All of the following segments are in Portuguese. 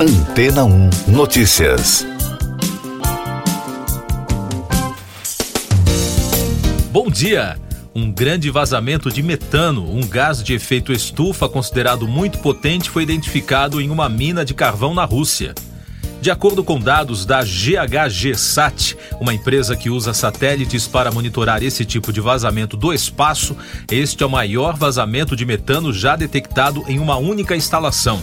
Antena 1 Notícias. Bom dia! Um grande vazamento de metano, um gás de efeito estufa considerado muito potente, foi identificado em uma mina de carvão na Rússia. De acordo com dados da GHGSat, uma empresa que usa satélites para monitorar esse tipo de vazamento do espaço, este é o maior vazamento de metano já detectado em uma única instalação.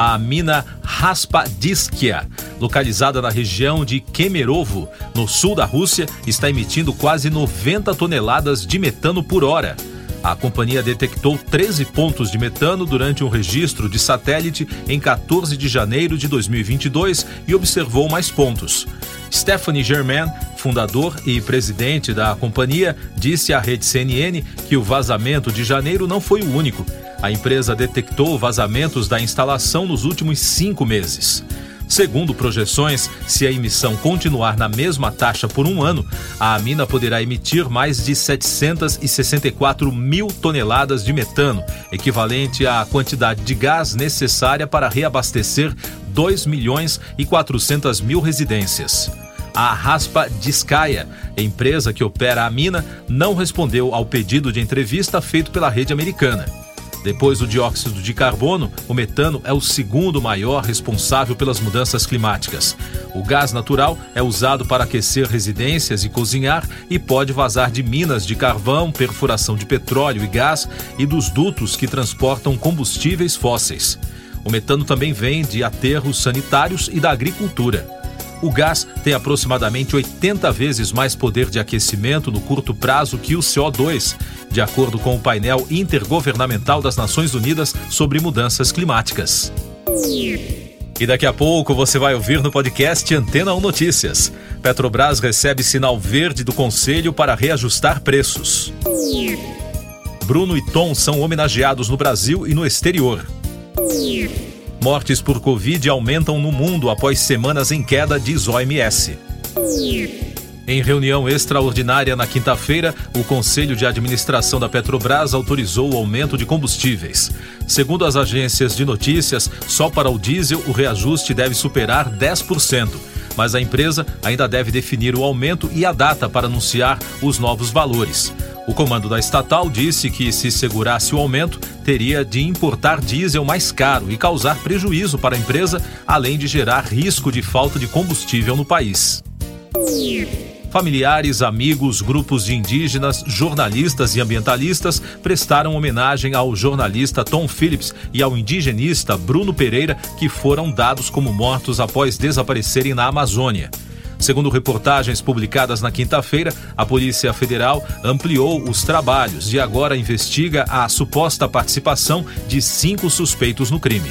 A mina Raspadiskia, localizada na região de Kemerovo, no sul da Rússia, está emitindo quase 90 toneladas de metano por hora. A companhia detectou 13 pontos de metano durante um registro de satélite em 14 de janeiro de 2022 e observou mais pontos. Stephanie Germain, fundador e presidente da companhia, disse à rede CNN que o vazamento de janeiro não foi o único. A empresa detectou vazamentos da instalação nos últimos cinco meses. Segundo projeções, se a emissão continuar na mesma taxa por um ano, a mina poderá emitir mais de 764 mil toneladas de metano, equivalente à quantidade de gás necessária para reabastecer 2 milhões e 400 mil residências. A Raspa Discaia, empresa que opera a mina, não respondeu ao pedido de entrevista feito pela rede americana. Depois do dióxido de carbono, o metano é o segundo maior responsável pelas mudanças climáticas. O gás natural é usado para aquecer residências e cozinhar e pode vazar de minas de carvão, perfuração de petróleo e gás e dos dutos que transportam combustíveis fósseis. O metano também vem de aterros sanitários e da agricultura. O gás tem aproximadamente 80 vezes mais poder de aquecimento no curto prazo que o CO2, de acordo com o painel intergovernamental das Nações Unidas sobre mudanças climáticas. E daqui a pouco você vai ouvir no podcast Antena 1 Notícias. Petrobras recebe sinal verde do Conselho para reajustar preços. Bruno e Tom são homenageados no Brasil e no exterior. Mortes por Covid aumentam no mundo após semanas em queda, diz OMS. Em reunião extraordinária na quinta-feira, o Conselho de Administração da Petrobras autorizou o aumento de combustíveis. Segundo as agências de notícias, só para o diesel o reajuste deve superar 10%, mas a empresa ainda deve definir o aumento e a data para anunciar os novos valores. O comando da estatal disse que, se segurasse o aumento, teria de importar diesel mais caro e causar prejuízo para a empresa, além de gerar risco de falta de combustível no país. Familiares, amigos, grupos de indígenas, jornalistas e ambientalistas prestaram homenagem ao jornalista Tom Phillips e ao indigenista Bruno Pereira, que foram dados como mortos após desaparecerem na Amazônia. Segundo reportagens publicadas na quinta-feira, a Polícia Federal ampliou os trabalhos e agora investiga a suposta participação de cinco suspeitos no crime.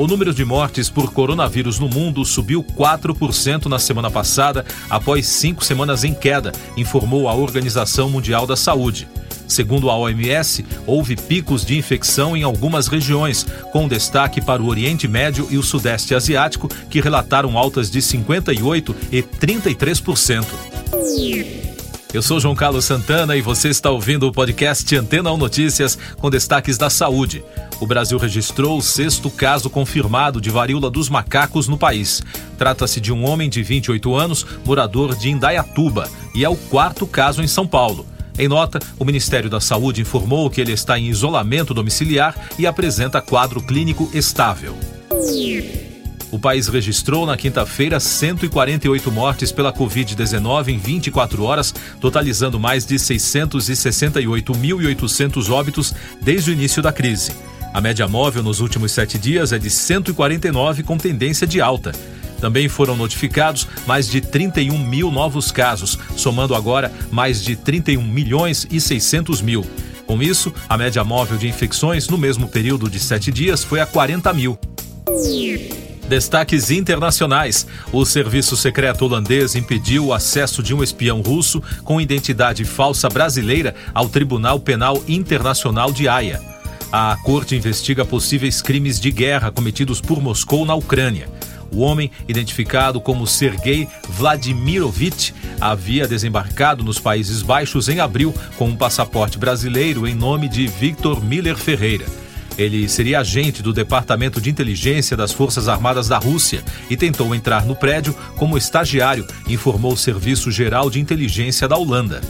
O número de mortes por coronavírus no mundo subiu 4% na semana passada, após cinco semanas em queda, informou a Organização Mundial da Saúde. Segundo a OMS, houve picos de infecção em algumas regiões, com destaque para o Oriente Médio e o Sudeste Asiático, que relataram altas de 58% e 33%. Eu sou João Carlos Santana e você está ouvindo o podcast Antena 1 Notícias com destaques da saúde. O Brasil registrou o sexto caso confirmado de varíola dos macacos no país. Trata-se de um homem de 28 anos, morador de Indaiatuba, e é o quarto caso em São Paulo. Em nota, o Ministério da Saúde informou que ele está em isolamento domiciliar e apresenta quadro clínico estável. O país registrou na quinta-feira 148 mortes pela Covid-19 em 24 horas, totalizando mais de 668.800 óbitos desde o início da crise. A média móvel nos últimos sete dias é de 149, com tendência de alta. Também foram notificados mais de 31 mil novos casos, somando agora mais de 31 milhões e 600 mil. Com isso, a média móvel de infecções no mesmo período de sete dias foi a 40 mil. Destaques internacionais. O serviço secreto holandês impediu o acesso de um espião russo com identidade falsa brasileira ao Tribunal Penal Internacional de Haia. A corte investiga possíveis crimes de guerra cometidos por Moscou na Ucrânia. O homem, identificado como Sergei Vladimirovich, havia desembarcado nos Países Baixos em abril com um passaporte brasileiro em nome de Victor Miller Ferreira. Ele seria agente do Departamento de Inteligência das Forças Armadas da Rússia e tentou entrar no prédio como estagiário, informou o Serviço Geral de Inteligência da Holanda.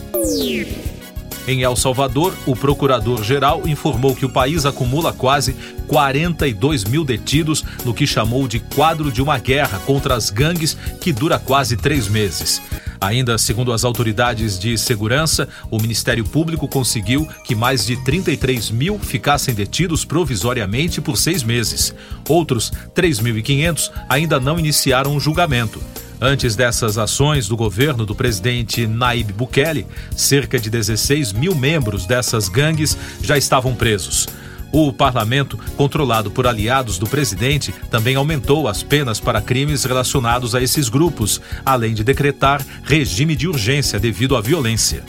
Em El Salvador, o procurador-geral informou que o país acumula quase 42 mil detidos no que chamou de quadro de uma guerra contra as gangues que dura quase três meses. Ainda segundo as autoridades de segurança, o Ministério Público conseguiu que mais de 33 mil ficassem detidos provisoriamente por seis meses. Outros 3.500 ainda não iniciaram o julgamento. Antes dessas ações do governo do presidente Naib Bukele, cerca de 16 mil membros dessas gangues já estavam presos. O parlamento, controlado por aliados do presidente, também aumentou as penas para crimes relacionados a esses grupos, além de decretar regime de urgência devido à violência.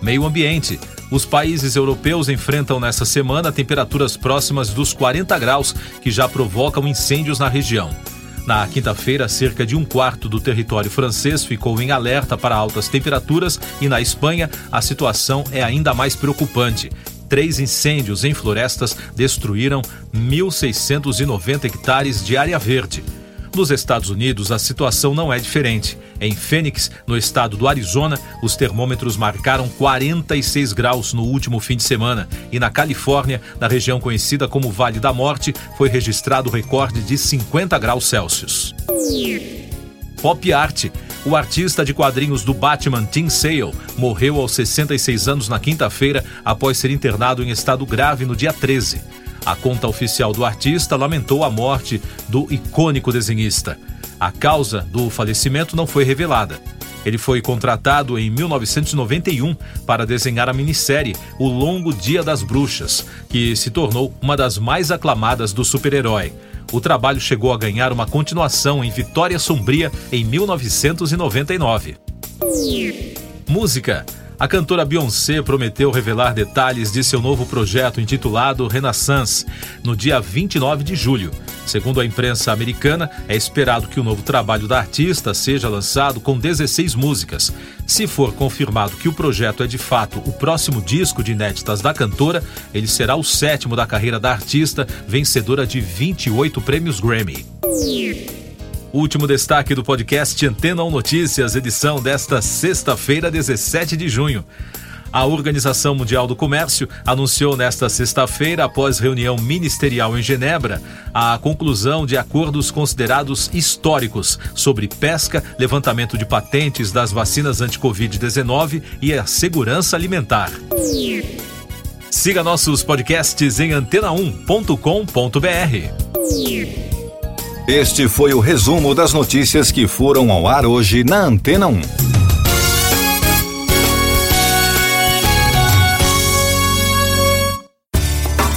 Meio ambiente. Os países europeus enfrentam nessa semana temperaturas próximas dos 40 graus, que já provocam incêndios na região. Na quinta-feira, cerca de um quarto do território francês ficou em alerta para altas temperaturas e na Espanha a situação é ainda mais preocupante. Três incêndios em florestas destruíram 1.690 hectares de área verde. Nos Estados Unidos, a situação não é diferente. Em Phoenix, no estado do Arizona, os termômetros marcaram 46 graus no último fim de semana. E na Califórnia, na região conhecida como Vale da Morte, foi registrado o recorde de 50 graus Celsius. Pop Art. O artista de quadrinhos do Batman Tim Sale morreu aos 66 anos na quinta-feira após ser internado em estado grave no dia 13. A conta oficial do artista lamentou a morte do icônico desenhista. A causa do falecimento não foi revelada. Ele foi contratado em 1991 para desenhar a minissérie O Longo Dia das Bruxas, que se tornou uma das mais aclamadas do super-herói. O trabalho chegou a ganhar uma continuação em Vitória Sombria em 1999. Música a cantora Beyoncé prometeu revelar detalhes de seu novo projeto intitulado Renaissance no dia 29 de julho. Segundo a imprensa americana, é esperado que o novo trabalho da artista seja lançado com 16 músicas. Se for confirmado que o projeto é de fato o próximo disco de inéditas da cantora, ele será o sétimo da carreira da artista, vencedora de 28 prêmios Grammy. Último destaque do podcast Antena 1 Notícias, edição desta sexta-feira, 17 de junho. A Organização Mundial do Comércio anunciou nesta sexta-feira, após reunião ministerial em Genebra, a conclusão de acordos considerados históricos sobre pesca, levantamento de patentes das vacinas anti-Covid-19 e a segurança alimentar. Siga nossos podcasts em antena1.com.br. Este foi o resumo das notícias que foram ao ar hoje na Antena 1.